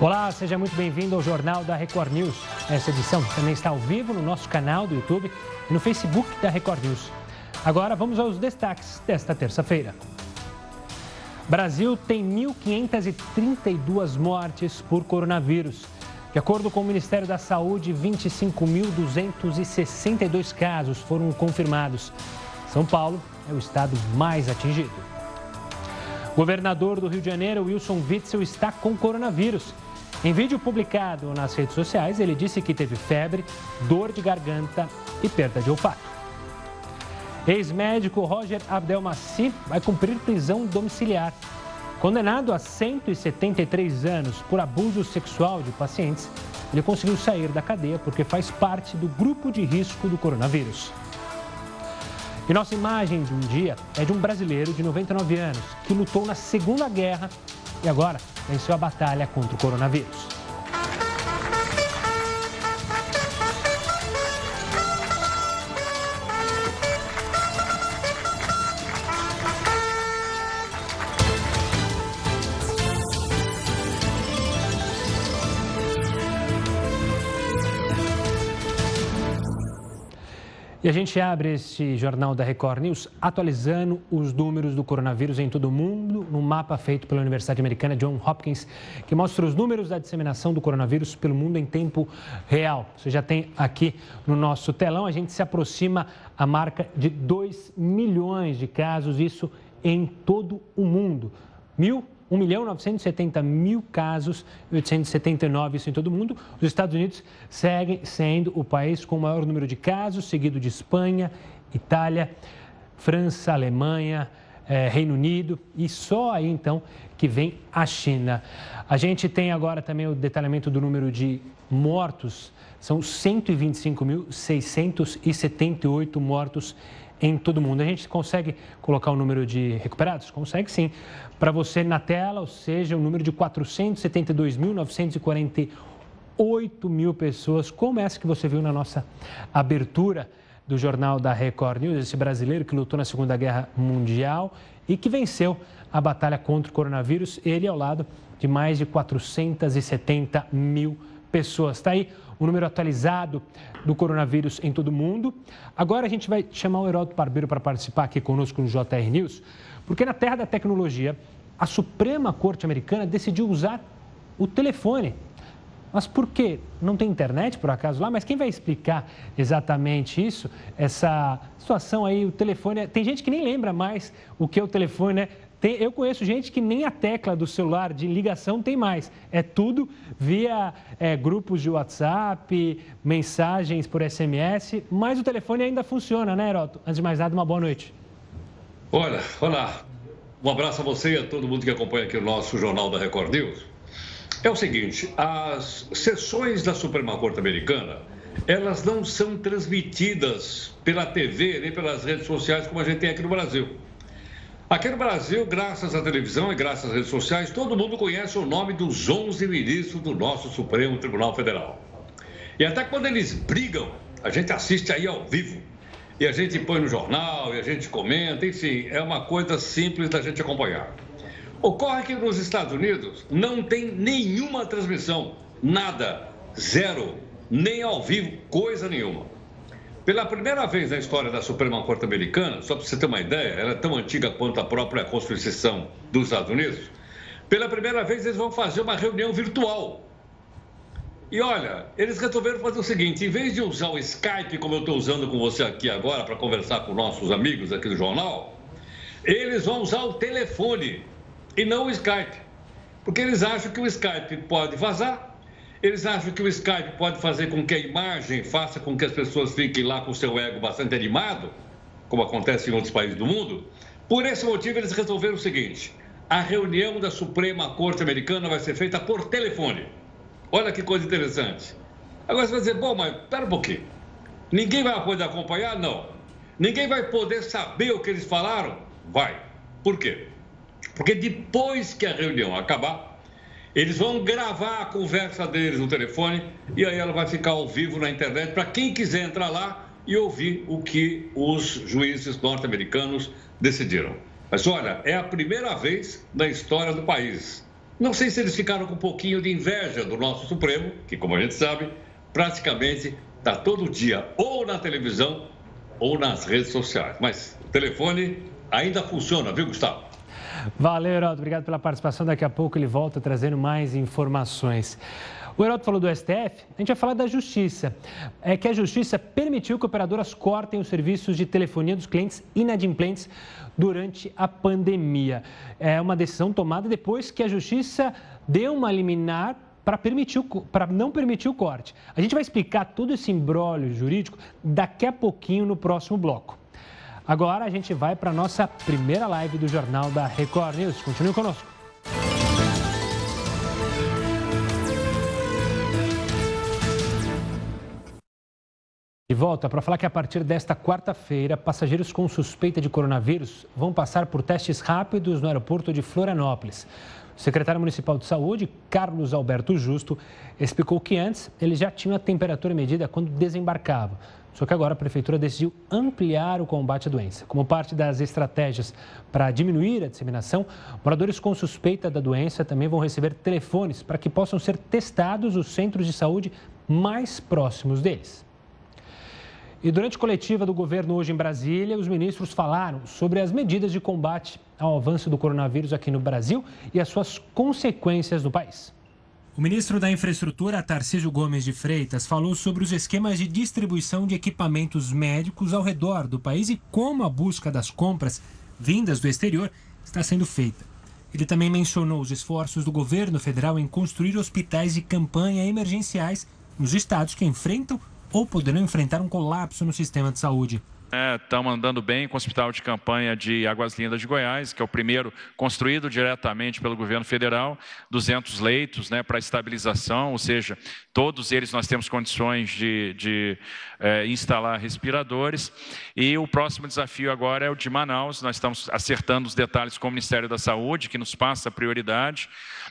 Olá, seja muito bem-vindo ao Jornal da Record News. Essa edição também está ao vivo no nosso canal do YouTube e no Facebook da Record News. Agora vamos aos destaques desta terça-feira. Brasil tem 1.532 mortes por coronavírus. De acordo com o Ministério da Saúde, 25.262 casos foram confirmados. São Paulo é o estado mais atingido. Governador do Rio de Janeiro, Wilson Witzel, está com coronavírus. Em vídeo publicado nas redes sociais, ele disse que teve febre, dor de garganta e perda de olfato. Ex-médico Roger Abdelmaci vai cumprir prisão domiciliar. Condenado a 173 anos por abuso sexual de pacientes, ele conseguiu sair da cadeia porque faz parte do grupo de risco do coronavírus. E nossa imagem de um dia é de um brasileiro de 99 anos que lutou na Segunda Guerra e agora venceu a batalha contra o coronavírus. E a gente abre este jornal da Record News atualizando os números do coronavírus em todo o mundo, num mapa feito pela Universidade Americana John Hopkins, que mostra os números da disseminação do coronavírus pelo mundo em tempo real. Você já tem aqui no nosso telão, a gente se aproxima a marca de 2 milhões de casos, isso em todo o mundo. Mil 1 milhão 970 mil casos, 879 isso em todo o mundo. Os Estados Unidos seguem sendo o país com o maior número de casos, seguido de Espanha, Itália, França, Alemanha, eh, Reino Unido e só aí então que vem a China. A gente tem agora também o detalhamento do número de mortos, são 125.678 mortos em todo mundo. A gente consegue colocar o número de recuperados? Consegue sim. Para você na tela, ou seja, o número de 472.948 mil pessoas, como essa que você viu na nossa abertura do jornal da Record News, esse brasileiro que lutou na Segunda Guerra Mundial e que venceu a batalha contra o coronavírus, ele ao lado de mais de 470 mil pessoas. Está aí o número atualizado do coronavírus em todo o mundo. Agora a gente vai chamar o Heródoto Barbeiro para participar aqui conosco no JR News, porque na terra da tecnologia, a Suprema Corte Americana decidiu usar o telefone. Mas por quê? Não tem internet, por acaso, lá? Mas quem vai explicar exatamente isso? Essa situação aí, o telefone... Tem gente que nem lembra mais o que é o telefone, né? Tem, eu conheço gente que nem a tecla do celular de ligação tem mais. É tudo via é, grupos de WhatsApp, mensagens por SMS, mas o telefone ainda funciona, né, Heroto? Antes de mais nada, uma boa noite. Olha, olá. Um abraço a você e a todo mundo que acompanha aqui o nosso Jornal da Record News. É o seguinte, as sessões da Suprema Corte Americana, elas não são transmitidas pela TV nem pelas redes sociais como a gente tem aqui no Brasil. Aqui no Brasil, graças à televisão e graças às redes sociais, todo mundo conhece o nome dos 11 ministros do nosso Supremo Tribunal Federal. E até quando eles brigam, a gente assiste aí ao vivo. E a gente põe no jornal, e a gente comenta, enfim, é uma coisa simples da gente acompanhar. Ocorre que nos Estados Unidos não tem nenhuma transmissão, nada, zero, nem ao vivo, coisa nenhuma. Pela primeira vez na história da Suprema Corte Americana, só para você ter uma ideia, ela é tão antiga quanto a própria Constituição dos Estados Unidos. Pela primeira vez, eles vão fazer uma reunião virtual. E olha, eles resolveram fazer o seguinte: em vez de usar o Skype, como eu estou usando com você aqui agora, para conversar com nossos amigos aqui do jornal, eles vão usar o telefone e não o Skype. Porque eles acham que o Skype pode vazar eles acham que o Skype pode fazer com que a imagem faça com que as pessoas fiquem lá com o seu ego bastante animado, como acontece em outros países do mundo. Por esse motivo, eles resolveram o seguinte: a reunião da Suprema Corte Americana vai ser feita por telefone. Olha que coisa interessante. Agora você vai dizer, bom, mas espera um pouquinho. Ninguém vai poder acompanhar? Não. Ninguém vai poder saber o que eles falaram? Vai. Por quê? Porque depois que a reunião acabar, eles vão gravar a conversa deles no telefone e aí ela vai ficar ao vivo na internet para quem quiser entrar lá e ouvir o que os juízes norte-americanos decidiram. Mas olha, é a primeira vez na história do país Não sei se eles ficaram com um pouquinho de inveja do nosso Supremo, que, como a gente sabe, praticamente está todo dia ou na televisão ou nas redes sociais. Mas o telefone ainda funciona, viu, Gustavo? Valeu, Heraldo. Obrigado pela participação. Daqui a pouco ele volta trazendo mais informações. O Heraldo falou do STF, a gente vai falar da Justiça. É que a Justiça permitiu que operadoras cortem os serviços de telefonia dos clientes inadimplentes durante a pandemia. É uma decisão tomada depois que a Justiça deu uma liminar para permitir para não permitir o corte. A gente vai explicar todo esse embrólio jurídico daqui a pouquinho no próximo bloco. Agora a gente vai para a nossa primeira live do Jornal da Record News. Continue conosco. De volta para falar que a partir desta quarta-feira, passageiros com suspeita de coronavírus vão passar por testes rápidos no aeroporto de Florianópolis. O secretário municipal de saúde, Carlos Alberto Justo, explicou que antes eles já tinham a temperatura medida quando desembarcavam. Só que agora a prefeitura decidiu ampliar o combate à doença. Como parte das estratégias para diminuir a disseminação, moradores com suspeita da doença também vão receber telefones para que possam ser testados os centros de saúde mais próximos deles. E durante a coletiva do governo hoje em Brasília, os ministros falaram sobre as medidas de combate ao avanço do coronavírus aqui no Brasil e as suas consequências no país. O ministro da Infraestrutura, Tarcísio Gomes de Freitas, falou sobre os esquemas de distribuição de equipamentos médicos ao redor do país e como a busca das compras vindas do exterior está sendo feita. Ele também mencionou os esforços do governo federal em construir hospitais de campanha emergenciais nos estados que enfrentam ou poderão enfrentar um colapso no sistema de saúde. Estamos é, andando bem com o Hospital de Campanha de Águas Lindas de Goiás, que é o primeiro construído diretamente pelo governo federal, 200 leitos né, para estabilização, ou seja, todos eles nós temos condições de, de é, instalar respiradores. E o próximo desafio agora é o de Manaus, nós estamos acertando os detalhes com o Ministério da Saúde, que nos passa prioridade,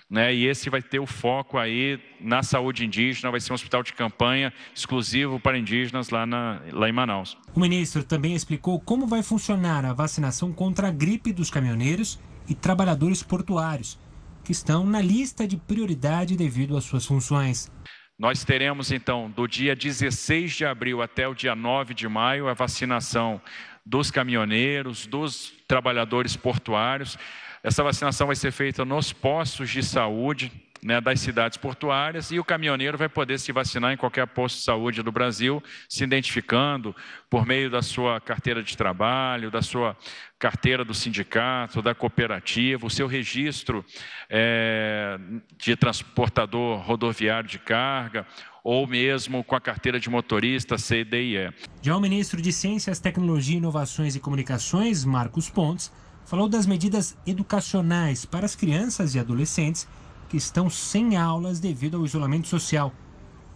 né, e esse vai ter o foco aí na saúde indígena, vai ser um hospital de campanha exclusivo para indígenas lá, na, lá em Manaus. O ministro também explicou como vai funcionar a vacinação contra a gripe dos caminhoneiros e trabalhadores portuários, que estão na lista de prioridade devido às suas funções. Nós teremos então, do dia 16 de abril até o dia 9 de maio, a vacinação dos caminhoneiros, dos trabalhadores portuários. Essa vacinação vai ser feita nos postos de saúde, né, das cidades portuárias e o caminhoneiro vai poder se vacinar em qualquer posto de saúde do Brasil, se identificando por meio da sua carteira de trabalho, da sua carteira do sindicato, da cooperativa, o seu registro é, de transportador rodoviário de carga ou mesmo com a carteira de motorista CDIE. Já o ministro de Ciências, Tecnologia, Inovações e Comunicações, Marcos Pontes, falou das medidas educacionais para as crianças e adolescentes que estão sem aulas devido ao isolamento social.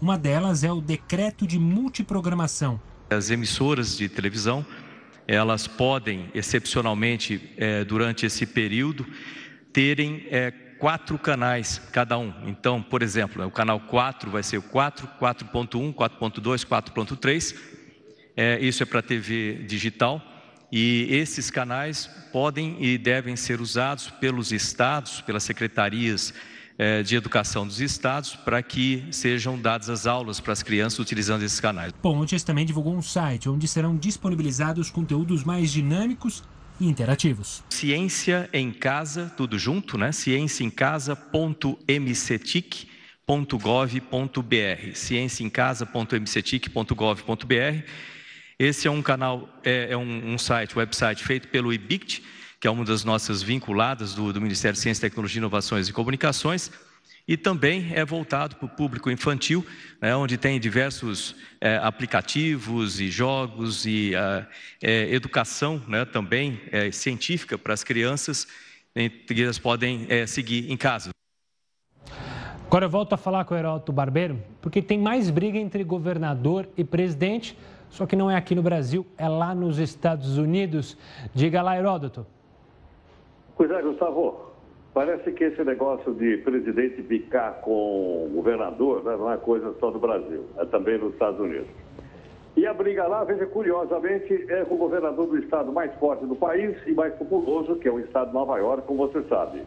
Uma delas é o decreto de multiprogramação. As emissoras de televisão, elas podem, excepcionalmente, é, durante esse período, terem é, quatro canais cada um. Então, por exemplo, o canal 4 vai ser o 4, 4.1, 4.2, 4.3. É, isso é para TV digital. E esses canais podem e devem ser usados pelos estados, pelas secretarias é, de educação dos estados para que sejam dadas as aulas para as crianças utilizando esses canais. Pontes também divulgou um site onde serão disponibilizados conteúdos mais dinâmicos e interativos. Ciência em casa, tudo junto, né? cienciaemcasA.mcetic.gov.br, cienciaemcasa.mcetic.gov.br. Esse é um canal, é, é um, um site, website feito pelo IBICT, que é uma das nossas vinculadas do, do Ministério de Ciência, Tecnologia, Inovações e Comunicações, e também é voltado para o público infantil, né, onde tem diversos é, aplicativos e jogos e é, é, educação né, também é, científica para as crianças, que elas podem é, seguir em casa. Agora eu volto a falar com o Heródoto Barbeiro, porque tem mais briga entre governador e presidente, só que não é aqui no Brasil, é lá nos Estados Unidos. Diga lá, Heródoto. Pois é, Gustavo. Parece que esse negócio de presidente bicar com governador né, não é coisa só do Brasil, é também nos Estados Unidos. E a briga lá, veja, curiosamente, é com o governador do estado mais forte do país e mais populoso, que é o estado de Nova York, como você sabe.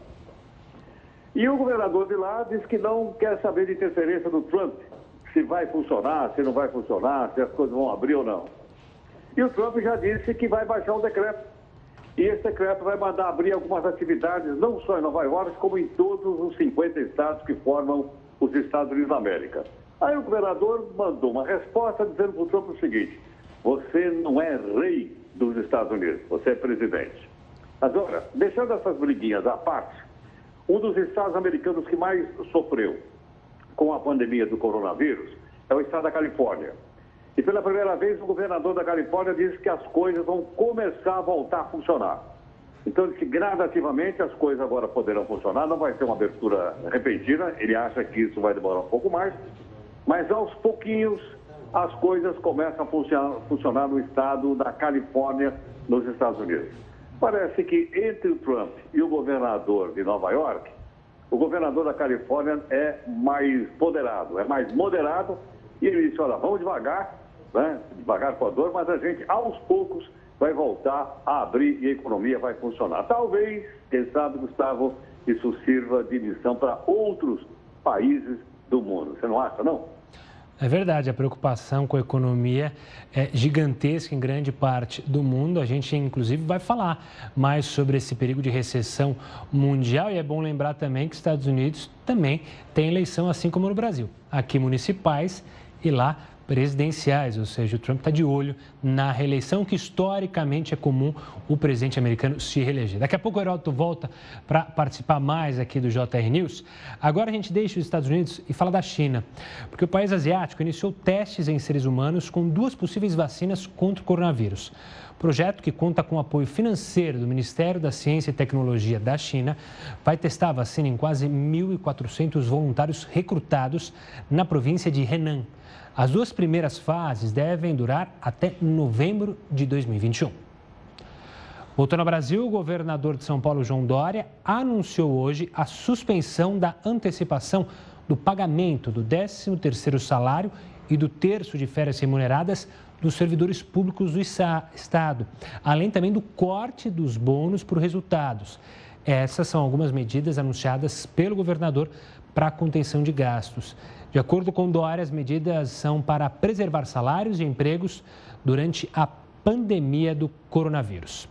E o governador de lá disse que não quer saber de interferência do Trump, se vai funcionar, se não vai funcionar, se as coisas vão abrir ou não. E o Trump já disse que vai baixar um decreto. E esse decreto vai mandar abrir algumas atividades, não só em Nova York, como em todos os 50 estados que formam os Estados Unidos da América. Aí o governador mandou uma resposta dizendo para o Trump o seguinte: você não é rei dos Estados Unidos, você é presidente. Agora, deixando essas briguinhas à parte, um dos estados americanos que mais sofreu com a pandemia do coronavírus é o estado da Califórnia. E pela primeira vez, o governador da Califórnia disse que as coisas vão começar a voltar a funcionar. Então, que gradativamente as coisas agora poderão funcionar, não vai ser uma abertura repentina, ele acha que isso vai demorar um pouco mais, mas aos pouquinhos as coisas começam a funcionar, funcionar no estado da Califórnia, nos Estados Unidos. Parece que entre o Trump e o governador de Nova York, o governador da Califórnia é mais moderado, é mais moderado, e ele disse, olha, vamos devagar, né? devagar com a dor, mas a gente, aos poucos, vai voltar a abrir e a economia vai funcionar. Talvez, quem sabe, Gustavo, isso sirva de lição para outros países do mundo. Você não acha, não? É verdade, a preocupação com a economia é gigantesca em grande parte do mundo. A gente, inclusive, vai falar mais sobre esse perigo de recessão mundial. E é bom lembrar também que os Estados Unidos também tem eleição, assim como no Brasil. Aqui, municipais e lá presidenciais, ou seja, o Trump está de olho na reeleição, que historicamente é comum o presidente americano se reeleger. Daqui a pouco o Heródoto volta para participar mais aqui do JR News. Agora a gente deixa os Estados Unidos e fala da China, porque o país asiático iniciou testes em seres humanos com duas possíveis vacinas contra o coronavírus. Projeto que conta com apoio financeiro do Ministério da Ciência e Tecnologia da China vai testar a vacina em quase 1.400 voluntários recrutados na província de Henan. As duas primeiras fases devem durar até novembro de 2021. Voltando ao Brasil, o governador de São Paulo, João Dória, anunciou hoje a suspensão da antecipação do pagamento do 13º salário e do terço de férias remuneradas dos servidores públicos do Estado, além também do corte dos bônus por resultados. Essas são algumas medidas anunciadas pelo governador para a contenção de gastos. De acordo com Dória, as medidas são para preservar salários e empregos durante a pandemia do coronavírus.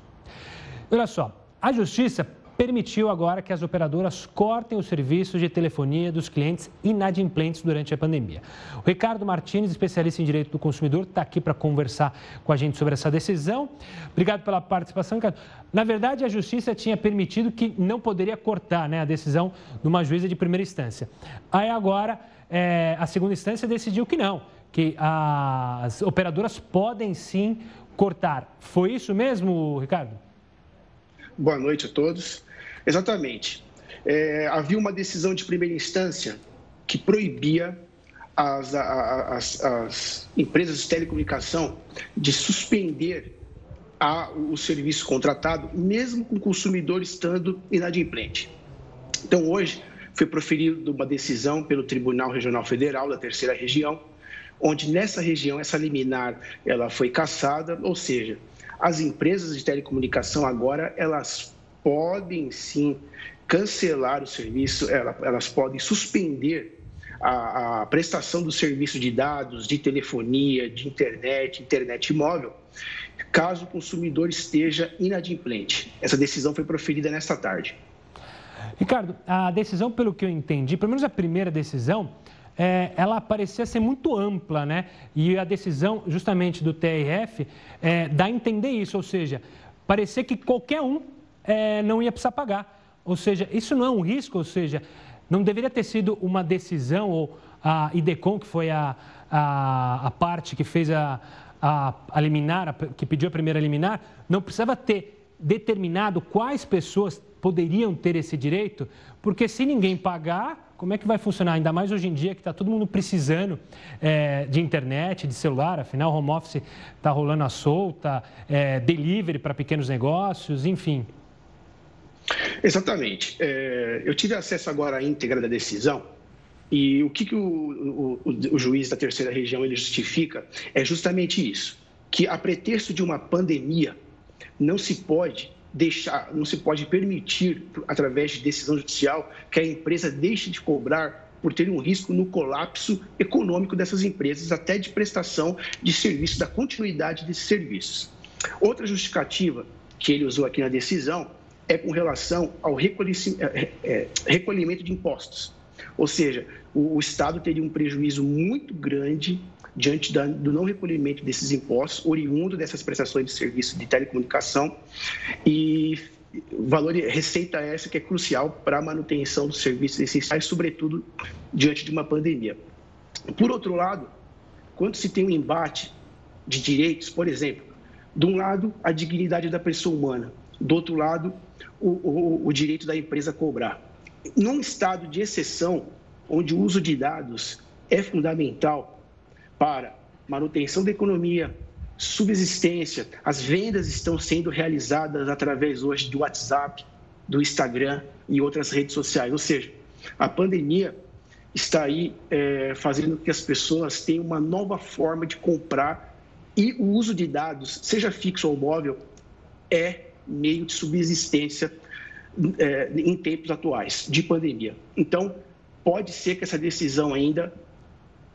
Olha só, a Justiça permitiu agora que as operadoras cortem os serviços de telefonia dos clientes inadimplentes durante a pandemia. O Ricardo Martins, especialista em direito do consumidor, está aqui para conversar com a gente sobre essa decisão. Obrigado pela participação, Ricardo. Na verdade, a Justiça tinha permitido que não poderia cortar né, a decisão de uma juíza de primeira instância. Aí agora, é, a segunda instância decidiu que não, que as operadoras podem sim cortar. Foi isso mesmo, Ricardo? Boa noite a todos. Exatamente. É, havia uma decisão de primeira instância que proibia as, as, as empresas de telecomunicação de suspender a, o serviço contratado, mesmo com o consumidor estando inadimplente. Então, hoje, foi proferida uma decisão pelo Tribunal Regional Federal da Terceira Região, onde nessa região essa liminar ela foi cassada, ou seja, as empresas de telecomunicação agora elas podem sim cancelar o serviço, elas podem suspender a, a, prestação do serviço de dados, de telefonia, de internet, internet móvel, caso o consumidor esteja inadimplente. Essa decisão foi proferida nesta tarde. Ricardo, a decisão, pelo que eu entendi, pelo menos a primeira decisão, é, ela parecia ser muito ampla, né? E a decisão, justamente do TRF, é, dá a entender isso, ou seja, parecia que qualquer um é, não ia precisar pagar. Ou seja, isso não é um risco, ou seja, não deveria ter sido uma decisão, ou a IDECOM, que foi a, a, a parte que fez a, a, a liminar, a, que pediu a primeira liminar, não precisava ter determinado quais pessoas poderiam ter esse direito, porque se ninguém pagar, como é que vai funcionar? Ainda mais hoje em dia que está todo mundo precisando é, de internet, de celular, afinal, home office está rolando a solta, é, delivery para pequenos negócios, enfim. Exatamente. É, eu tive acesso agora à íntegra da decisão e o que, que o, o, o, juiz da terceira região ele justifica é justamente isso, que a pretexto de uma pandemia não se pode deixar, não se pode permitir, através de decisão judicial, que a empresa deixe de cobrar por ter um risco no colapso econômico dessas empresas, até de prestação de serviço, da continuidade desses serviços. Outra justificativa que ele usou aqui na decisão é com relação ao é, é, é, recolhimento de impostos. Ou seja, o, Estado teria um prejuízo muito grande diante do não recolhimento desses impostos, oriundo dessas prestações de serviço de telecomunicação e valor receita essa que é crucial para a manutenção dos serviços essenciais, sobretudo diante de uma pandemia. Por outro lado, quando se tem um embate de direitos, por exemplo, de um lado a dignidade da pessoa humana, do outro lado o, o, o direito da empresa cobrar. Num estado de exceção, onde o uso de dados é fundamental para manutenção da economia, subsistência, as vendas estão sendo realizadas através hoje do WhatsApp, do Instagram e outras redes sociais. Ou seja, a pandemia está aí é, fazendo com que as pessoas tenham uma nova forma de comprar e o uso de dados, seja fixo ou móvel, é meio de subsistência é, em tempos atuais de pandemia. Então, pode ser que essa decisão ainda,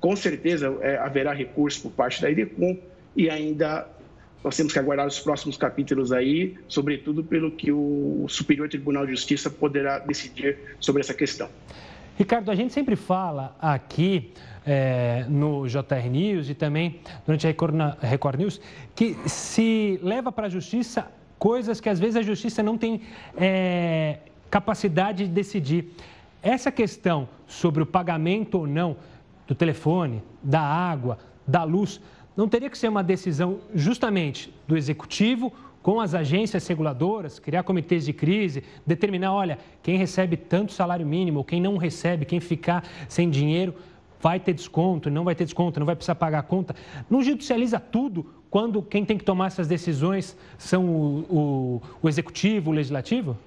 com certeza, é, haverá recurso por parte da IDECOM e ainda nós temos que aguardar os próximos capítulos aí, sobretudo pelo que o Superior Tribunal de Justiça poderá decidir sobre essa questão. Ricardo, a gente sempre fala aqui é, no JR News e também durante a Record, Record News que se leva para a justiça coisas que às vezes a justiça não tem é, capacidade de decidir. Essa questão sobre o pagamento ou não do telefone, da água, da luz, não teria que ser uma decisão justamente do executivo com as agências reguladoras, criar comitês de crise, determinar, olha, quem recebe tanto salário mínimo, quem não recebe, quem ficar sem dinheiro, vai ter desconto, não vai ter desconto, não vai precisar pagar a conta. Não judicializa tudo quando quem tem que tomar essas decisões são o, o, o executivo, o legislativo?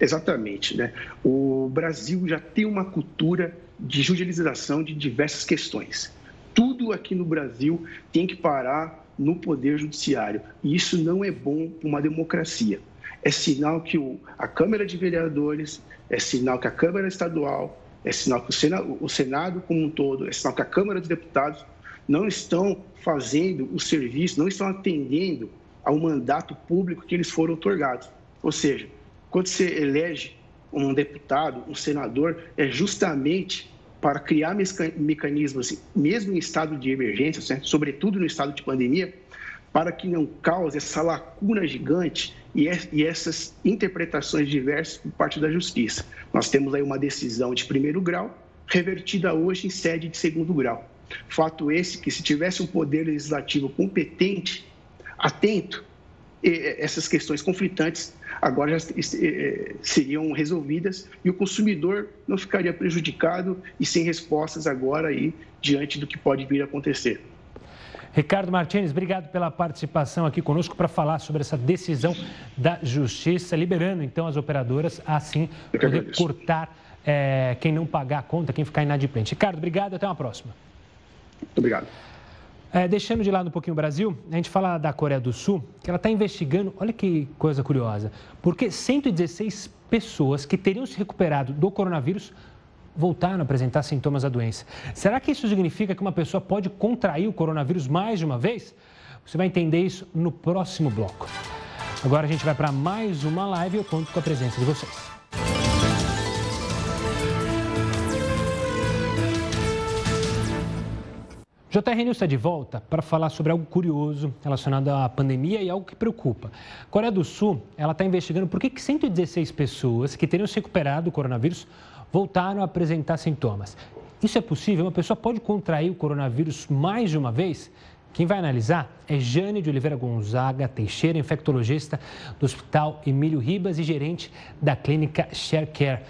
Exatamente. Né? O Brasil já tem uma cultura de judicialização de diversas questões tudo aqui no Brasil tem que parar no Poder Judiciário. E isso não é bom para uma democracia. É sinal que o, a Câmara de Vereadores, é sinal que a Câmara Estadual, é sinal que o Senado, o Senado como um todo, é sinal que a Câmara dos Deputados não estão fazendo o serviço, não estão atendendo ao mandato público que eles foram otorgados. Ou seja, quando você elege um deputado, um senador, é justamente para criar mecanismos, mesmo em estado de emergência, sobretudo no estado de pandemia, para que não cause essa lacuna gigante e, essas interpretações diversas por parte da justiça. Nós temos aí uma decisão de primeiro grau, revertida hoje em sede de segundo grau. Fato esse que, se tivesse um poder legislativo competente, atento, essas questões conflitantes agora já seriam resolvidas e o consumidor não ficaria prejudicado e sem respostas agora aí diante do que pode vir a acontecer. Ricardo Martins, obrigado pela participação aqui conosco para falar sobre essa decisão da Justiça, liberando então as operadoras a assim poder cortar é, quem não pagar a conta, quem ficar inadimplente. Ricardo, obrigado, até uma próxima. Muito obrigado. É, deixando de lado um pouquinho o Brasil, a gente fala da Coreia do Sul, que ela está investigando, olha que coisa curiosa, porque 116 pessoas que teriam se recuperado do coronavírus voltaram a apresentar sintomas da doença. Será que isso significa que uma pessoa pode contrair o coronavírus mais de uma vez? Você vai entender isso no próximo bloco. Agora a gente vai para mais uma live e eu conto com a presença de vocês. JR News está de volta para falar sobre algo curioso relacionado à pandemia e algo que preocupa. A Coreia do Sul ela está investigando por que 116 pessoas que teriam se recuperado do coronavírus voltaram a apresentar sintomas. Isso é possível? Uma pessoa pode contrair o coronavírus mais de uma vez? Quem vai analisar é Jane de Oliveira Gonzaga Teixeira, infectologista do Hospital Emílio Ribas e gerente da clínica ShareCare.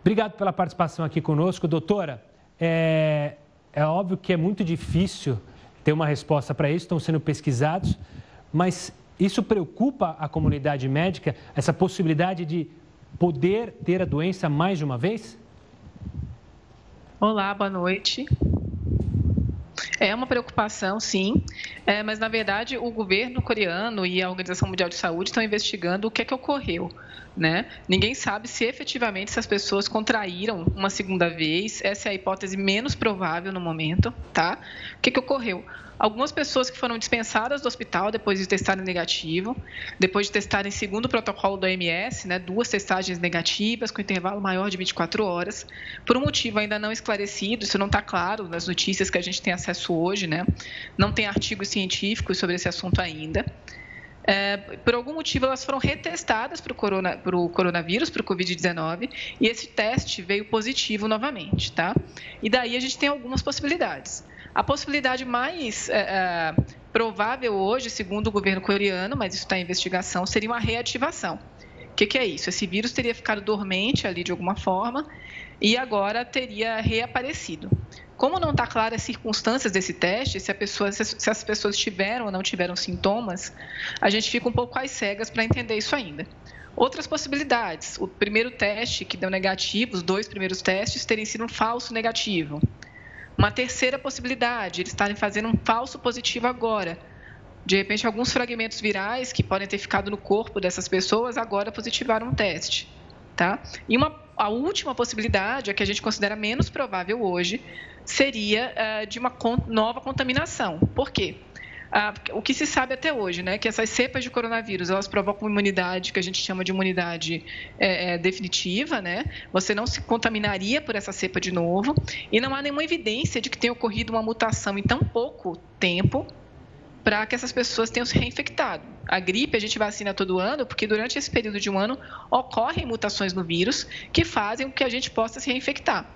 Obrigado pela participação aqui conosco, doutora. É, é óbvio que é muito difícil ter uma resposta para isso, estão sendo pesquisados, mas isso preocupa a comunidade médica, essa possibilidade de poder ter a doença mais de uma vez? Olá, boa noite. É uma preocupação, sim, é, mas na verdade o governo coreano e a Organização Mundial de Saúde estão investigando o que é que ocorreu. Né? Ninguém sabe se efetivamente essas pessoas contraíram uma segunda vez. Essa é a hipótese menos provável no momento, tá? O que, que ocorreu? Algumas pessoas que foram dispensadas do hospital depois de testarem negativo, depois de testarem segundo o protocolo do OMS, né, duas testagens negativas com intervalo maior de 24 horas, por um motivo ainda não esclarecido, isso não está claro nas notícias que a gente tem acesso hoje, né? Não tem artigos científicos sobre esse assunto ainda. É, por algum motivo, elas foram retestadas para o corona, coronavírus, para o Covid-19, e esse teste veio positivo novamente, tá? E daí a gente tem algumas possibilidades. A possibilidade mais é, é, provável hoje, segundo o governo coreano, mas isso está em investigação, seria uma reativação. O que, que é isso? Esse vírus teria ficado dormente ali de alguma forma e agora teria reaparecido. Como não está clara as circunstâncias desse teste, se, pessoa, se, as pessoas tiveram ou não tiveram sintomas, a gente fica um pouco às cegas para entender isso ainda. Outras possibilidades: o primeiro teste que deu negativo, os dois primeiros testes terem sido um falso negativo. Uma terceira possibilidade, eles estarem fazendo um falso positivo agora. De repente, alguns fragmentos virais que podem ter ficado no corpo dessas pessoas agora positivaram um teste. Tá? E uma, a última possibilidade, a que a gente considera menos provável hoje, seria uh, de uma con nova contaminação. Por quê? Ah, o que se sabe até hoje, né, que essas cepas de coronavírus elas provocam imunidade que a gente chama de imunidade é, é, definitiva, né? Você não se contaminaria por essa cepa de novo e não há nenhuma evidência de que tenha ocorrido uma mutação em tão pouco tempo para que essas pessoas tenham se reinfectado. A gripe a gente vacina todo ano porque durante esse período de um ano ocorrem mutações no vírus que fazem com que a gente possa se reinfectar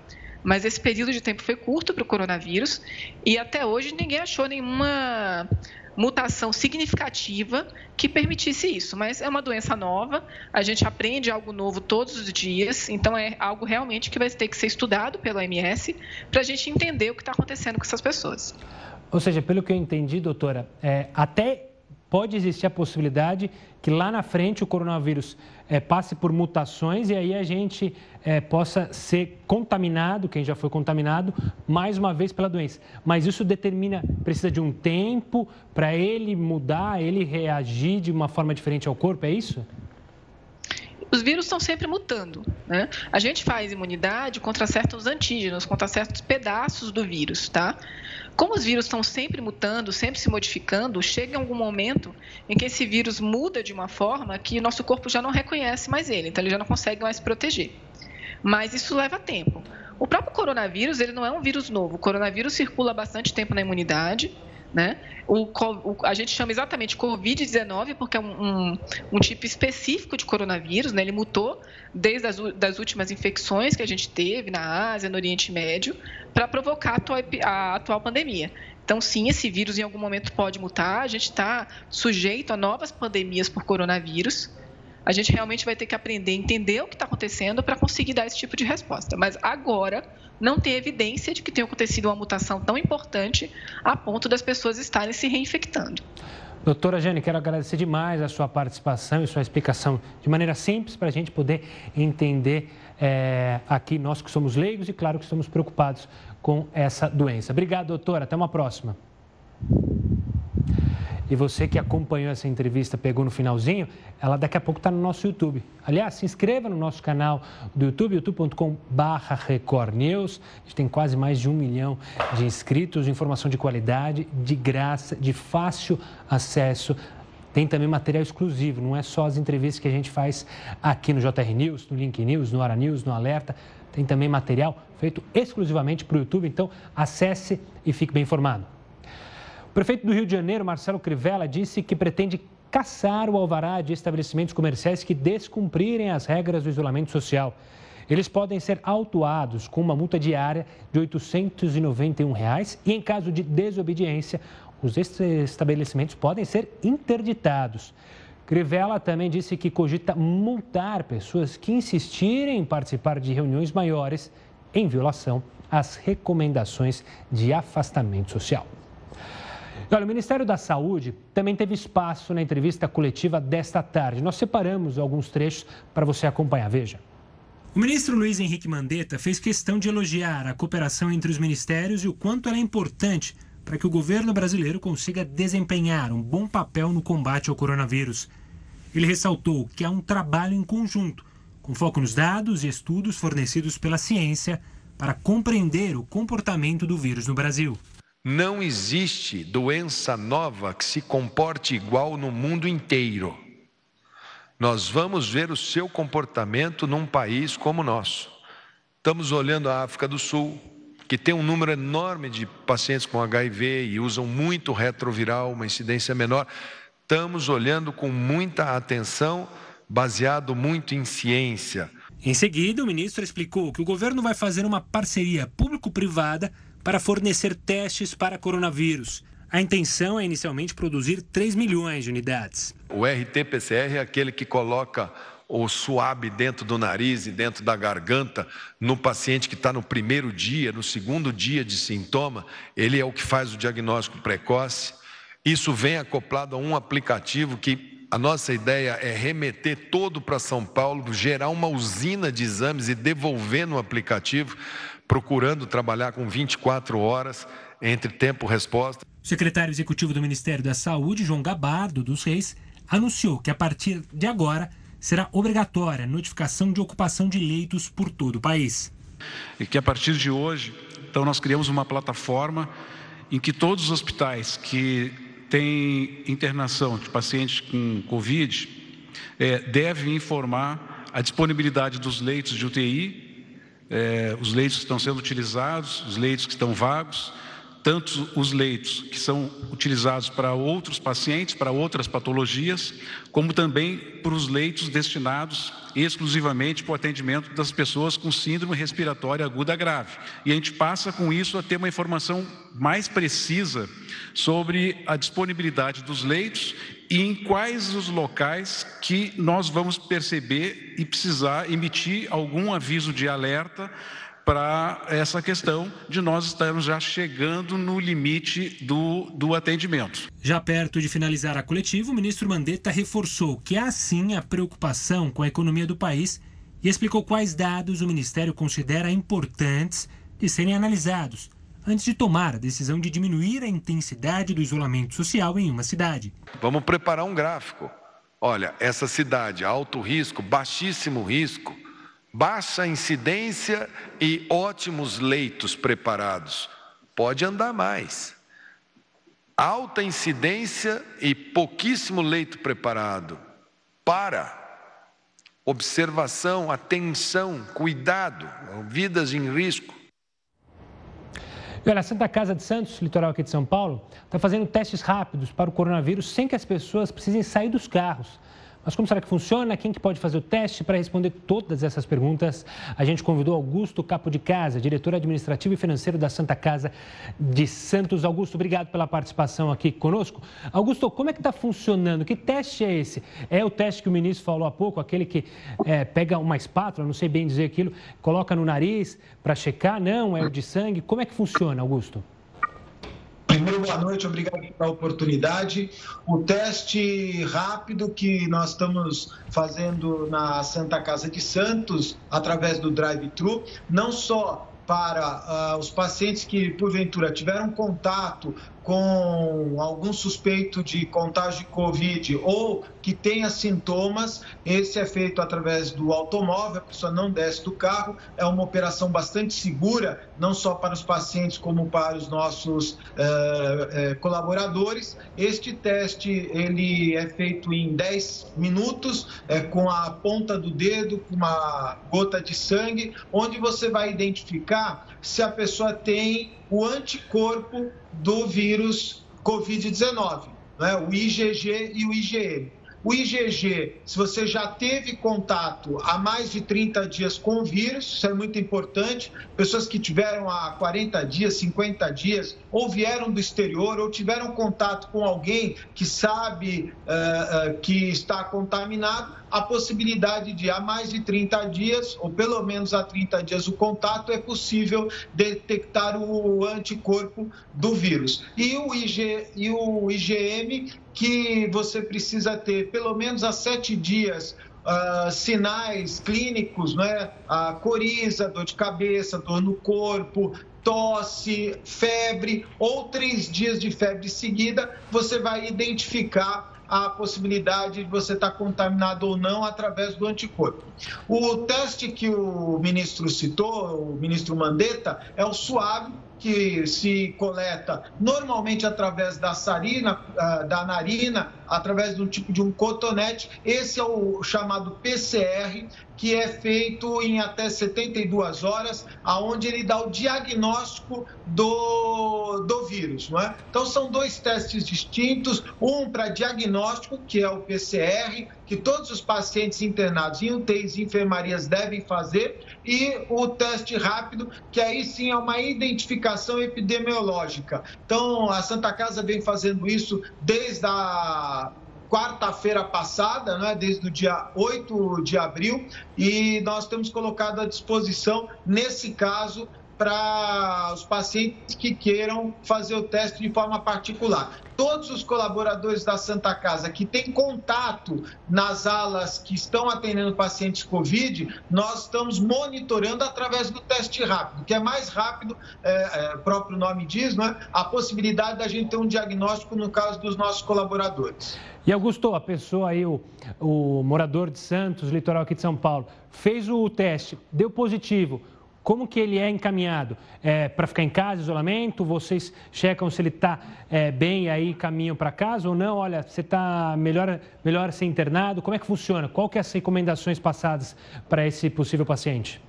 mas esse período de tempo foi curto para o coronavírus e até hoje ninguém achou nenhuma mutação significativa que permitisse isso. Mas é uma doença nova, a gente aprende algo novo todos os dias, então é algo realmente que vai ter que ser estudado pela OMS para a gente entender o que está acontecendo com essas pessoas. Ou seja, pelo que eu entendi, doutora, é, até pode existir a possibilidade que lá na frente o coronavírus é, passe por mutações e aí a gente é, possa ser contaminado, quem já foi contaminado, mais uma vez pela doença. Mas isso determina, precisa de um tempo para ele mudar, ele reagir de uma forma diferente ao corpo, é isso? os vírus estão sempre mutando. Né? A gente faz imunidade contra certos antígenos, contra certos pedaços do vírus, tá? Como os vírus estão sempre mutando, sempre se modificando, chega algum momento em que esse vírus muda de uma forma que nosso corpo já não reconhece mais ele, então ele já não consegue mais se proteger. Mas isso leva tempo. O próprio coronavírus, ele não é um vírus novo. O coronavírus circula há bastante tempo na imunidade, né? O, o, a gente chama exatamente Covid-19 porque é um, um, um, tipo específico de coronavírus, né? ele mutou desde as das últimas infecções que a gente teve na Ásia, no Oriente Médio, para provocar a atual, a atual pandemia. Então, sim, esse vírus em algum momento pode mutar, a gente está sujeito a novas pandemias por coronavírus. A gente realmente vai ter que aprender a entender o que está acontecendo para conseguir dar esse tipo de resposta. Mas agora, não tem evidência de que tenha acontecido uma mutação tão importante a ponto das pessoas estarem se reinfectando. Doutora Jane, quero agradecer demais a sua participação e sua explicação de maneira simples para a gente poder entender é, aqui, nós que somos leigos e, claro, que estamos preocupados com essa doença. Obrigado, doutora. Até uma próxima. E você que acompanhou essa entrevista, pegou no finalzinho, ela daqui a pouco está no nosso YouTube. Aliás, se inscreva no nosso canal do YouTube, youtube.com.br Record News. A gente tem quase mais de um milhão de inscritos, informação de qualidade, de graça, de fácil acesso. Tem também material exclusivo, não é só as entrevistas que a gente faz aqui no JR News, no Link News, no Ara News, no Alerta. Tem também material feito exclusivamente para o YouTube, então acesse e fique bem informado. Prefeito do Rio de Janeiro, Marcelo Crivella, disse que pretende caçar o alvará de estabelecimentos comerciais que descumprirem as regras do isolamento social. Eles podem ser autuados com uma multa diária de 891 reais, e, em caso de desobediência, os estabelecimentos podem ser interditados. Crivella também disse que cogita multar pessoas que insistirem em participar de reuniões maiores em violação às recomendações de afastamento social. Olha, o Ministério da Saúde também teve espaço na entrevista coletiva desta tarde. Nós separamos alguns trechos para você acompanhar. Veja. O ministro Luiz Henrique Mandetta fez questão de elogiar a cooperação entre os ministérios e o quanto ela é importante para que o governo brasileiro consiga desempenhar um bom papel no combate ao coronavírus. Ele ressaltou que há um trabalho em conjunto, com foco nos dados e estudos fornecidos pela ciência para compreender o comportamento do vírus no Brasil. Não existe doença nova que se comporte igual no mundo inteiro. Nós vamos ver o seu comportamento num país como o nosso. Estamos olhando a África do Sul, que tem um número enorme de pacientes com HIV e usam muito retroviral, uma incidência menor. Estamos olhando com muita atenção, baseado muito em ciência. Em seguida, o ministro explicou que o governo vai fazer uma parceria público-privada para fornecer testes para coronavírus. A intenção é inicialmente produzir 3 milhões de unidades. O RT-PCR é aquele que coloca o suave dentro do nariz e dentro da garganta no paciente que está no primeiro dia, no segundo dia de sintoma, ele é o que faz o diagnóstico precoce. Isso vem acoplado a um aplicativo que a nossa ideia é remeter todo para São Paulo, gerar uma usina de exames e devolver no aplicativo, procurando trabalhar com 24 horas entre tempo e resposta. O secretário executivo do Ministério da Saúde, João Gabardo dos Reis, anunciou que a partir de agora será obrigatória a notificação de ocupação de leitos por todo o país. E que a partir de hoje, então nós criamos uma plataforma em que todos os hospitais que têm internação de pacientes com Covid é, devem informar a disponibilidade dos leitos de UTI, é, os leitos que estão sendo utilizados, os leitos que estão vagos, tanto os leitos que são utilizados para outros pacientes, para outras patologias, como também para os leitos destinados exclusivamente para o atendimento das pessoas com síndrome respiratória aguda grave. E a gente passa com isso a ter uma informação mais precisa sobre a disponibilidade dos leitos e em quais os locais que nós vamos perceber e precisar emitir algum aviso de alerta para essa questão de nós estarmos já chegando no limite do, do atendimento. Já perto de finalizar a coletiva, o ministro Mandetta reforçou que há sim a preocupação com a economia do país e explicou quais dados o ministério considera importantes de serem analisados antes de tomar a decisão de diminuir a intensidade do isolamento social em uma cidade. Vamos preparar um gráfico. Olha, essa cidade, alto risco, baixíssimo risco, baixa incidência e ótimos leitos preparados. Pode andar mais. Alta incidência e pouquíssimo leito preparado. Para. Observação, atenção, cuidado, vidas em risco. E olha, a Santa Casa de Santos, litoral aqui de São Paulo, está fazendo testes rápidos para o coronavírus sem que as pessoas precisem sair dos carros. Mas como será que funciona? Quem que pode fazer o teste? Para responder todas essas perguntas, a gente convidou Augusto Capo de Casa, diretor administrativo e financeiro da Santa Casa de Santos. Augusto, obrigado pela participação aqui conosco. Augusto, como é que está funcionando? Que teste é esse? É o teste que o ministro falou há pouco, aquele que é, pega uma espátula, não sei bem dizer aquilo, coloca no nariz para checar? Não, é o de sangue. Como é que funciona, Augusto? Primeiro, boa noite, obrigado pela oportunidade. O teste rápido que nós estamos fazendo na Santa Casa de Santos, através do drive-thru, não só para uh, os pacientes que, porventura, tiveram contato com algum suspeito de contágio de Covid ou que tenha sintomas, esse é feito através do automóvel, a pessoa não desce do carro, é uma operação bastante segura, não só para os pacientes como para os nossos eh, eh, colaboradores. Este teste ele é feito em 10 minutos, é, com a ponta do dedo, com uma gota de sangue, onde você vai identificar se a pessoa tem o anticorpo do vírus Covid-19, né? o IgG e o IgM. O IgG, se você já teve contato há mais de 30 dias com o vírus, isso é muito importante. Pessoas que tiveram há 40 dias, 50 dias, ou vieram do exterior, ou tiveram contato com alguém que sabe uh, uh, que está contaminado, a possibilidade de há mais de 30 dias, ou pelo menos há 30 dias o contato, é possível detectar o anticorpo do vírus. E o, IG, e o IgM, que você precisa ter pelo menos há sete dias Uh, sinais clínicos, né? A coriza, dor de cabeça, dor no corpo, tosse, febre ou três dias de febre seguida, você vai identificar a possibilidade de você estar contaminado ou não através do anticorpo. O teste que o ministro citou, o ministro Mandetta, é o suave, que se coleta normalmente através da sarina, ah, da narina, através de um tipo de um cotonete. Esse é o chamado PCR, que é feito em até 72 horas, aonde ele dá o diagnóstico do, do vírus. Não é? Então, são dois testes distintos, um para diagnóstico, que é o PCR, que todos os pacientes internados em UTIs e enfermarias devem fazer, e o teste rápido, que aí sim é uma identificação epidemiológica. Então, a Santa Casa vem fazendo isso desde a quarta-feira passada, né, desde o dia 8 de abril, e nós temos colocado à disposição, nesse caso, para os pacientes que queiram fazer o teste de forma particular. Todos os colaboradores da Santa Casa que têm contato nas alas que estão atendendo pacientes Covid, nós estamos monitorando através do teste rápido, que é mais rápido, é, é, o próprio nome diz, né? a possibilidade da gente ter um diagnóstico no caso dos nossos colaboradores. E Augusto, a pessoa aí, o, o morador de Santos, litoral aqui de São Paulo, fez o teste, deu positivo como que ele é encaminhado? É, para ficar em casa, isolamento? Vocês checam se ele está é, bem aí caminham para casa ou não? Olha, você está melhor, melhor ser internado? Como é que funciona? Qual que é as recomendações passadas para esse possível paciente?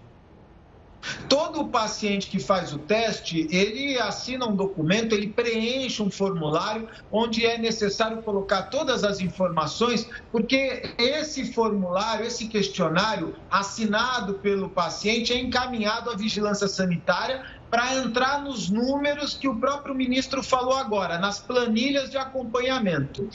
Todo paciente que faz o teste, ele assina um documento, ele preenche um formulário onde é necessário colocar todas as informações, porque esse formulário, esse questionário assinado pelo paciente é encaminhado à vigilância sanitária para entrar nos números que o próprio ministro falou agora, nas planilhas de acompanhamento.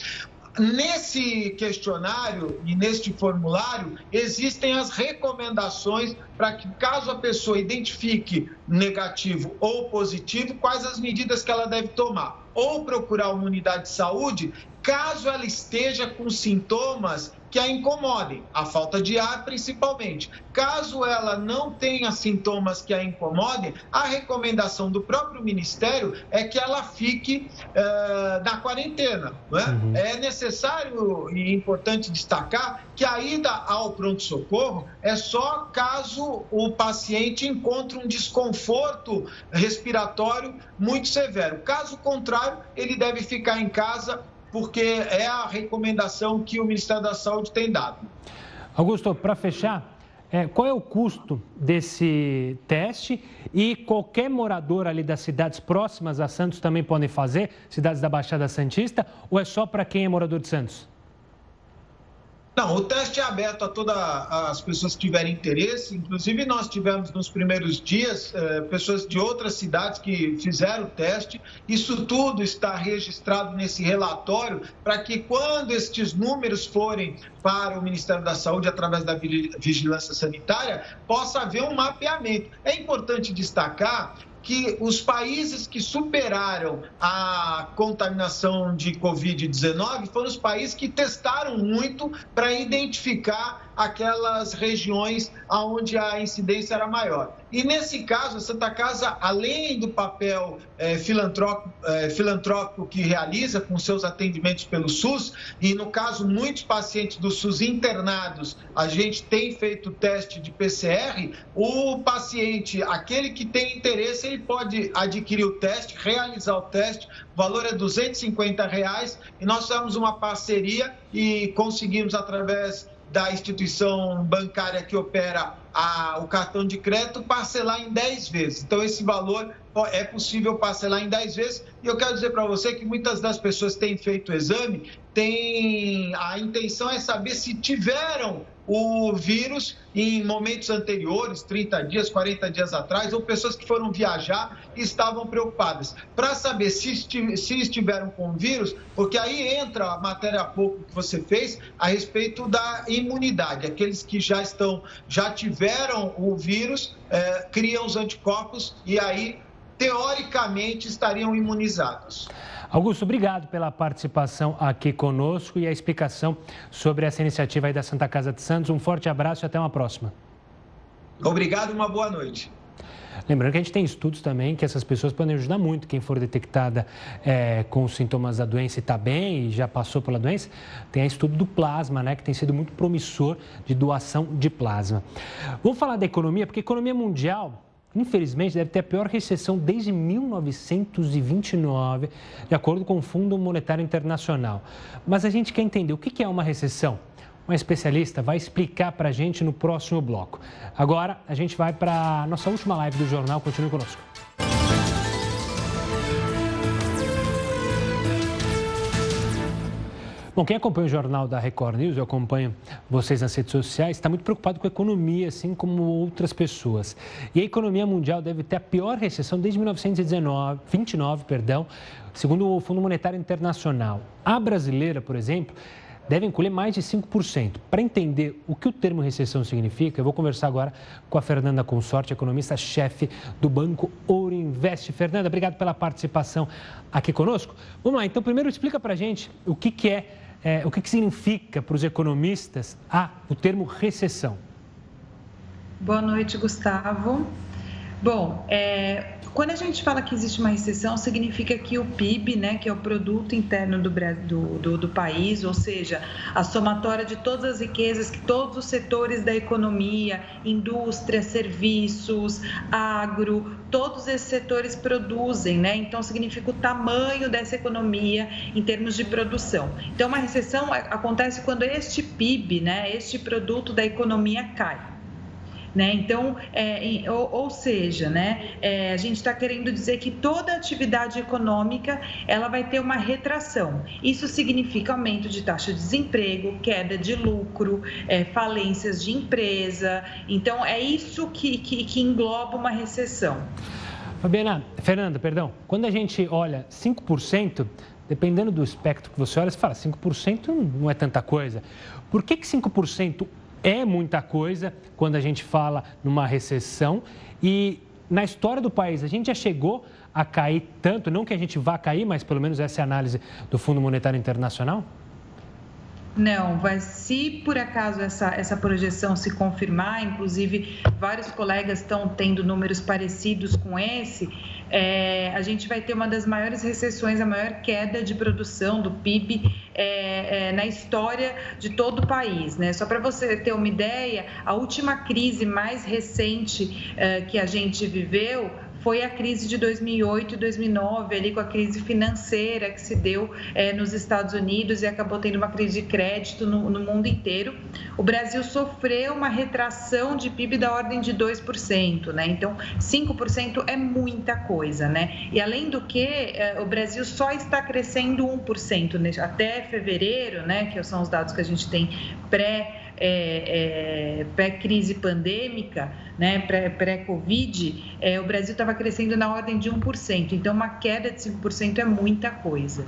Nesse questionário e neste formulário existem as recomendações para que, caso a pessoa identifique negativo ou positivo, quais as medidas que ela deve tomar. Ou procurar uma unidade de saúde, caso ela esteja com sintomas que a incomodem, a falta de ar principalmente. Caso ela não tenha sintomas que a incomodem, a recomendação do próprio Ministério é que ela fique uh, na quarentena. É? Uhum. é necessário e importante destacar que a ida ao pronto-socorro é só caso o paciente encontre um desconforto respiratório muito severo. Caso contrário, ele deve ficar em casa porque é a recomendação que o Ministério da Saúde tem dado. Augusto, para fechar, é, qual é o custo desse teste e qualquer morador ali das cidades próximas a Santos também podem fazer, cidades da Baixada Santista, ou é só para quem é morador de Santos? Não, o teste é aberto a todas as pessoas que tiverem interesse. Inclusive, nós tivemos nos primeiros dias eh, pessoas de outras cidades que fizeram o teste. Isso tudo está registrado nesse relatório para que, quando estes números forem para o Ministério da Saúde através da vigilância sanitária, possa haver um mapeamento. É importante destacar que os países que superaram a contaminação de Covid-19 foram os países que testaram muito para identificar aquelas regiões onde a incidência era maior. E nesse caso, a Santa Casa, além do papel é, filantrópico, é, filantrópico que realiza com seus atendimentos pelo SUS, e no caso, muitos pacientes do SUS internados, a gente tem feito teste de PCR, o paciente, aquele que tem interesse, ele pode adquirir o teste, realizar o teste, o valor é 250 reais, e nós fizemos uma parceria e conseguimos, através da instituição bancária que opera a, o cartão de crédito parcelar em 10 vezes. Então, esse valor é possível parcelar em 10 vezes. E eu quero dizer para você que muitas das pessoas que têm feito o exame, têm, a intenção é saber se tiveram o vírus em momentos anteriores, 30 dias, 40 dias atrás, ou pessoas que foram viajar e estavam preocupadas. Para saber se, se estiveram com o vírus, porque aí entra a matéria pouco que você fez a respeito da imunidade. Aqueles que já estão, já tiveram o vírus, é, criam os anticorpos e aí, teoricamente, estariam imunizados. Augusto, obrigado pela participação aqui conosco e a explicação sobre essa iniciativa aí da Santa Casa de Santos. Um forte abraço e até uma próxima. Obrigado e uma boa noite. Lembrando que a gente tem estudos também que essas pessoas podem ajudar muito. Quem for detectada é, com os sintomas da doença e está bem e já passou pela doença, tem estudo do plasma, né, que tem sido muito promissor de doação de plasma. Vamos falar da economia, porque a economia mundial infelizmente, deve ter a pior recessão desde 1929, de acordo com o Fundo Monetário Internacional. Mas a gente quer entender o que é uma recessão. Uma especialista vai explicar para a gente no próximo bloco. Agora, a gente vai para a nossa última live do jornal. Continue conosco. Bom, quem acompanha o jornal da Record News, eu acompanho vocês nas redes sociais, está muito preocupado com a economia, assim como outras pessoas. E a economia mundial deve ter a pior recessão desde 1929, perdão, segundo o Fundo Monetário Internacional. A brasileira, por exemplo, deve encolher mais de 5%. Para entender o que o termo recessão significa, eu vou conversar agora com a Fernanda Consorte, economista-chefe do Banco Ouro Invest. Fernanda, obrigado pela participação aqui conosco. Vamos lá, então primeiro explica para a gente o que, que é é, o que, que significa para os economistas ah, o termo recessão? Boa noite, Gustavo. Bom, é, quando a gente fala que existe uma recessão, significa que o PIB, né, que é o produto interno do, do, do, do, país, ou seja, a somatória de todas as riquezas que todos os setores da economia, indústria, serviços, agro, todos esses setores produzem, né? Então significa o tamanho dessa economia em termos de produção. Então uma recessão acontece quando este PIB, né, este produto da economia cai. Né? Então, é, ou, ou, seja, né, é, a gente está querendo dizer que toda atividade econômica ela vai ter uma retração. Isso significa aumento de taxa de desemprego, queda de lucro, é, falências de empresa. Então, é isso que, que, que engloba uma recessão. Fabiana, Fernanda, perdão, quando a gente olha 5%, dependendo do espectro que você olha, você fala 5% não é tanta coisa. Por que, que 5% é muita coisa quando a gente fala numa recessão e na história do país a gente já chegou a cair tanto, não que a gente vá cair, mas pelo menos essa é a análise do Fundo Monetário Internacional? Não, vai se por acaso essa, essa projeção se confirmar, inclusive vários colegas estão tendo números parecidos com esse, é, a gente vai ter uma das maiores recessões, a maior queda de produção do PIB é, é, na história de todo o país. Né? Só para você ter uma ideia, a última crise mais recente é, que a gente viveu foi a crise de 2008 e 2009, ali com a crise financeira que se deu é, nos Estados Unidos e acabou tendo uma crise de crédito no, no, mundo inteiro. O Brasil sofreu uma retração de PIB da ordem de 2%, né? Então, 5% é muita coisa, né? E além do que, é, o Brasil só está crescendo 1% né? até fevereiro, né? Que são os dados que a gente tem pré é, é, pré-crise pandêmica, né, pré-Covid, é, o Brasil estava crescendo na ordem de 1%. Então, uma queda de 5% é muita coisa.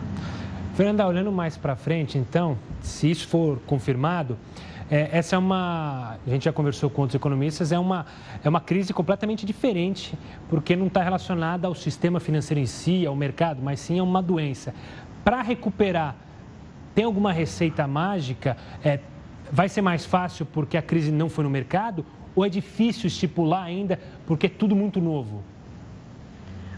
Fernanda, olhando mais para frente, então, se isso for confirmado, é, essa é uma. A gente já conversou com outros economistas, é uma, é uma crise completamente diferente, porque não está relacionada ao sistema financeiro em si, ao mercado, mas sim a uma doença. Para recuperar, tem alguma receita mágica? É, vai ser mais fácil porque a crise não foi no mercado? Ou é difícil estipular ainda porque é tudo muito novo?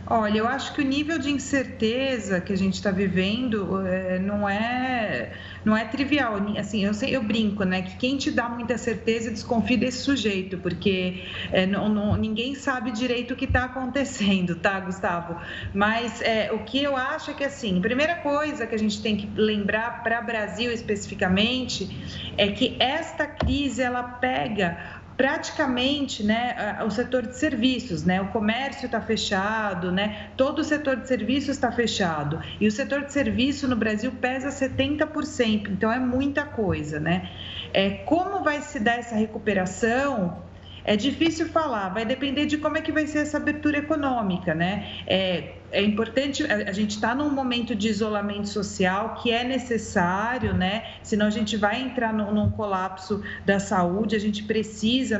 Olha, eu acho que o nível de incerteza que a gente está vivendo é, não é não é trivial. Assim, eu sei, eu brinco, né? Que quem te dá muita certeza desconfia desse sujeito, porque é, não, não, ninguém sabe direito o que está acontecendo, tá, Gustavo? Mas é, o que eu acho é que assim, primeira coisa que a gente tem que lembrar para Brasil especificamente é que esta crise ela pega praticamente né, o setor de serviços, né, o comércio está fechado, né, todo o setor de serviços está fechado. E o setor de serviço no Brasil pesa 70%, então é muita coisa. Né? É, como vai se dar essa recuperação? É difícil falar, vai depender de como é que vai ser essa abertura econômica, né? É, é importante, a, gente está num momento de isolamento social que é necessário, né? Senão a gente vai entrar no, num colapso da saúde, a gente precisa,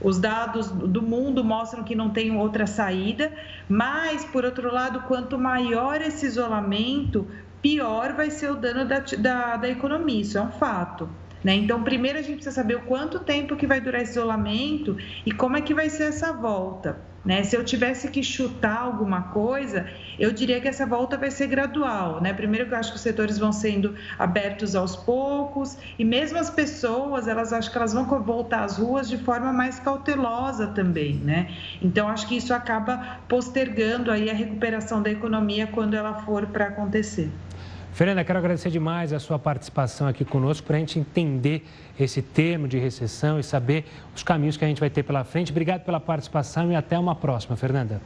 os dados do mundo mostram que não tem outra saída, mas, por outro lado, quanto maior esse isolamento, pior vai ser o dano da, da, da economia, isso é um fato. Né? Então, primeiro a gente precisa saber o quanto tempo que vai durar esse isolamento e como é que vai ser essa volta. Né? Se eu tivesse que chutar alguma coisa, eu diria que essa volta vai ser gradual. Né? Primeiro, eu acho que os setores vão sendo abertos aos poucos e mesmo as pessoas, elas acho que elas vão voltar às ruas de forma mais cautelosa também. Né? Então, acho que isso acaba postergando aí a recuperação da economia quando ela for para acontecer. Fernanda, quero agradecer demais a sua participação aqui conosco para a gente entender esse termo de recessão e saber os caminhos que a gente vai ter pela frente. Obrigado pela participação e até uma próxima, Fernanda.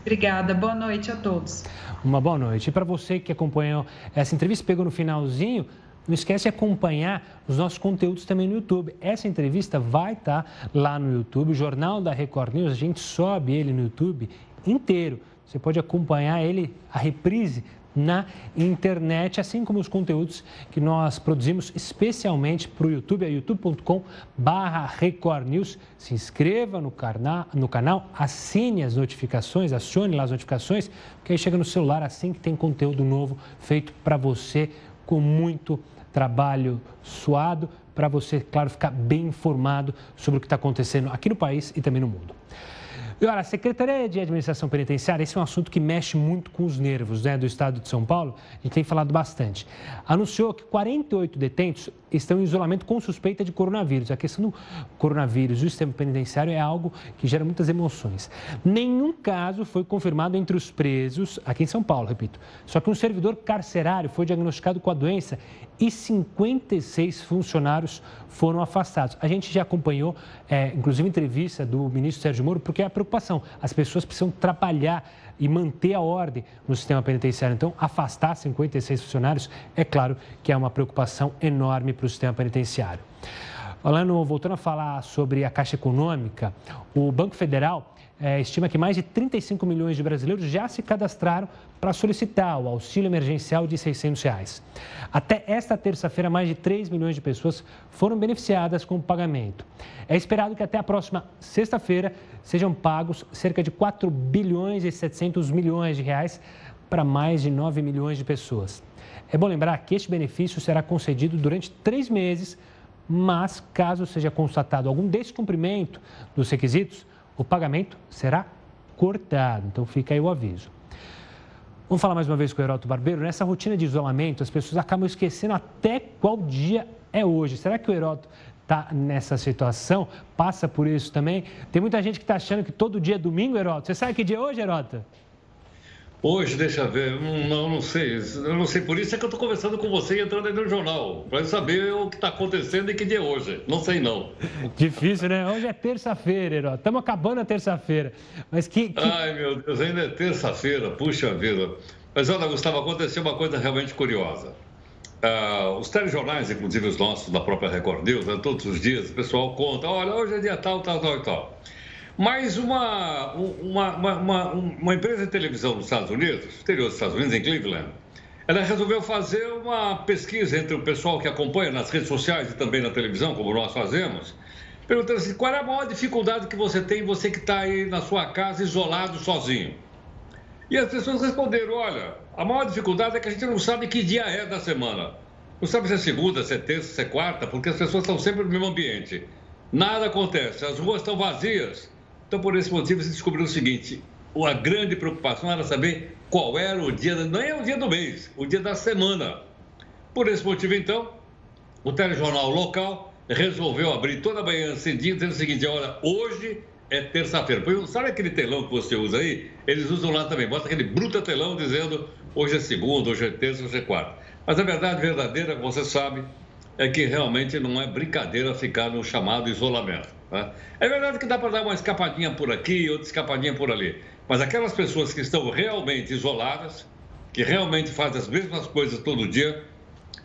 Obrigada, boa noite a todos. Uma boa noite. E para você que acompanhou essa entrevista, pegou no finalzinho, não esquece de acompanhar os nossos conteúdos também no YouTube. Essa entrevista vai estar tá lá no YouTube, o Jornal da Record News, a gente sobe ele no YouTube inteiro. Você pode acompanhar ele, a reprise na internet, assim como os conteúdos que nós produzimos especialmente para o YouTube, é youtube.com barra Record News. Se inscreva no, carna, no canal, assine as notificações, acione lá as notificações, porque aí chega no celular assim que tem conteúdo novo feito para você com muito trabalho suado, para você, claro, ficar bem informado sobre o que está acontecendo aqui no país e também no mundo. E olha, a Secretaria de Administração Penitenciária, esse é um assunto que mexe muito com os nervos né, do estado de São Paulo, a gente tem falado bastante. Anunciou que 48 detentos estão em isolamento com suspeita de coronavírus. A questão do coronavírus e o sistema penitenciário é algo que gera muitas emoções. Nenhum caso foi confirmado entre os presos aqui em São Paulo, repito. Só que um servidor carcerário foi diagnosticado com a doença e 56 funcionários foram afastados. A gente já acompanhou, é, inclusive, entrevista do ministro Sérgio Moro, porque é a preocupação. As pessoas precisam trabalhar e manter a ordem no sistema penitenciário. Então, afastar 56 funcionários, é claro que é uma preocupação enorme para o sistema penitenciário. Falando, voltando a falar sobre a Caixa Econômica, o Banco Federal é, estima que mais de 35 milhões de brasileiros já se cadastraram para solicitar o auxílio emergencial de 600 reais. Até esta terça-feira, mais de 3 milhões de pessoas foram beneficiadas com o pagamento. É esperado que até a próxima sexta-feira sejam pagos cerca de 4 bilhões e 700 milhões de reais para mais de 9 milhões de pessoas. É bom lembrar que este benefício será concedido durante três meses, mas caso seja constatado algum descumprimento dos requisitos, o pagamento será cortado. Então fica aí o aviso. Vamos falar mais uma vez com o Heroto Barbeiro. Nessa rotina de isolamento, as pessoas acabam esquecendo até qual dia é hoje. Será que o Heroto está nessa situação? Passa por isso também? Tem muita gente que está achando que todo dia é domingo, Heroto. Você sabe que dia é hoje, Heroto? Hoje, deixa eu ver, não, não sei, eu não sei, por isso é que eu estou conversando com você e entrando aí no jornal, para saber o que está acontecendo e que dia é hoje, não sei não. Difícil, né? Hoje é terça-feira, Herói, estamos acabando a terça-feira, mas que, que... Ai, meu Deus, ainda é terça-feira, puxa vida. Mas olha, Gustavo, aconteceu uma coisa realmente curiosa. Uh, os telejornais, inclusive os nossos, da própria Record News, né, todos os dias, o pessoal conta, olha, hoje é dia tal, tal, tal e tal. Mas uma, uma, uma, uma, empresa de televisão nos Estados Unidos, exterior dos Estados Unidos, em Cleveland, ela resolveu fazer uma pesquisa entre o pessoal que acompanha nas redes sociais e também na televisão, como nós fazemos, perguntando assim, qual é a maior dificuldade que você tem, você que está aí na sua casa, isolado, sozinho? E as pessoas responderam, olha, a maior dificuldade é que a gente não sabe que dia é da semana. Não sabe se é segunda, se é terça, se é quarta, porque as pessoas estão sempre no mesmo ambiente. Nada acontece, as ruas estão vazias. Então, por esse motivo, se descobriu o seguinte: a grande preocupação era saber qual era o dia, não é o dia do mês, o dia da semana. Por esse motivo, então, o telejornal local resolveu abrir toda a manhã cedinho, dizendo o seguinte: olha, hoje é terça-feira. Sabe aquele telão que você usa aí? Eles usam lá também, bota aquele bruto telão dizendo hoje é segunda, hoje é terça, hoje é quarta. Mas a verdade verdadeira, você sabe, é que realmente não é brincadeira ficar no chamado isolamento. Né? É verdade que dá para dar uma escapadinha por aqui, outra escapadinha por ali. Mas aquelas pessoas que estão realmente isoladas, que realmente fazem as mesmas coisas todo dia,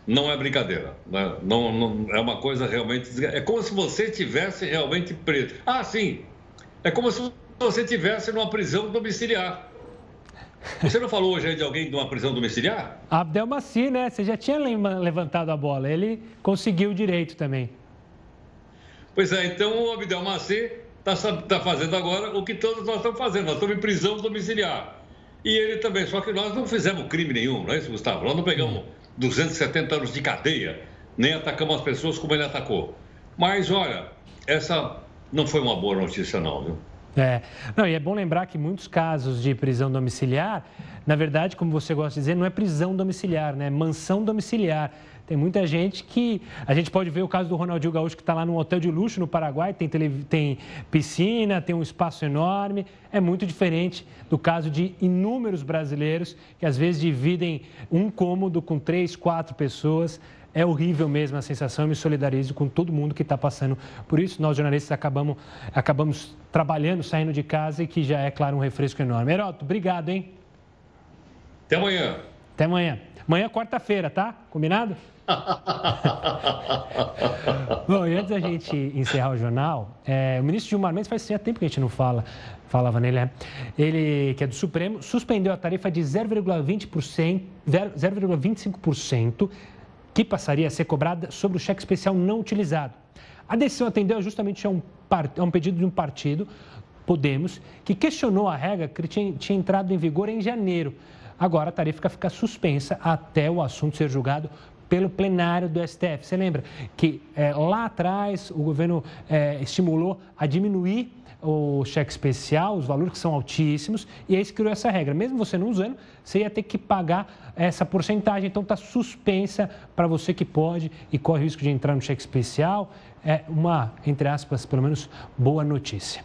não é brincadeira. Né? Não, não, é uma coisa realmente. É como se você tivesse realmente preso. Ah, sim. É como se você tivesse numa prisão domiciliar. Você não falou hoje de alguém de uma prisão domiciliar? Abdelmaci, né? Você já tinha levantado a bola. Ele conseguiu o direito também. Pois é, então o Abdel Maci está tá fazendo agora o que todos nós estamos fazendo. Nós estamos em prisão domiciliar. E ele também, só que nós não fizemos crime nenhum, não é isso, Gustavo? Nós não pegamos 270 anos de cadeia. nem atacamos as pessoas como ele atacou. Mas olha, essa não foi uma boa notícia, não, viu? É. Não, e é bom lembrar que muitos casos de prisão domiciliar, na verdade, como você gosta de dizer, não é prisão domiciliar, né? É mansão domiciliar. Tem muita gente que. A gente pode ver o caso do Ronaldinho Gaúcho, que está lá num hotel de luxo no Paraguai, tem, tele, tem piscina, tem um espaço enorme. É muito diferente do caso de inúmeros brasileiros que às vezes dividem um cômodo com três, quatro pessoas. É horrível mesmo a sensação, eu me solidarizo com todo mundo que está passando por isso. Nós, jornalistas, acabamos, acabamos trabalhando, saindo de casa e que já é, claro, um refresco enorme. Heroto, obrigado, hein? Até amanhã. Até amanhã. Amanhã é quarta-feira, tá? Combinado? Bom, e antes da gente encerrar o jornal, é, o ministro Gilmar Mendes faz tempo que a gente não fala, falava nele, né? Ele, que é do Supremo, suspendeu a tarifa de 0,25% que passaria a ser cobrada sobre o cheque especial não utilizado. A decisão atendeu justamente a um, a um pedido de um partido, Podemos, que questionou a regra que tinha, tinha entrado em vigor em janeiro. Agora a tarifa fica suspensa até o assunto ser julgado pelo plenário do STF. Você lembra que é, lá atrás o governo é, estimulou a diminuir o cheque especial, os valores que são altíssimos, e aí se criou essa regra. Mesmo você não usando, você ia ter que pagar essa porcentagem. Então está suspensa para você que pode e corre o risco de entrar no cheque especial. É uma, entre aspas, pelo menos boa notícia.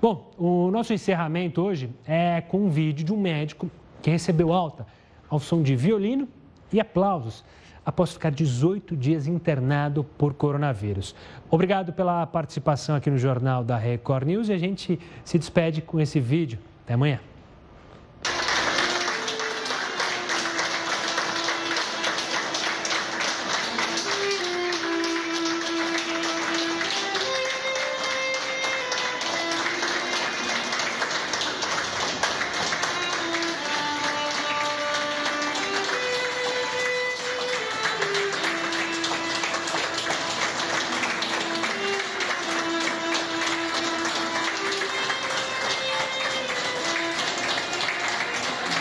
Bom, o nosso encerramento hoje é com um vídeo de um médico que recebeu alta ao som de violino e aplausos após ficar 18 dias internado por coronavírus. Obrigado pela participação aqui no Jornal da Record News e a gente se despede com esse vídeo. Até amanhã.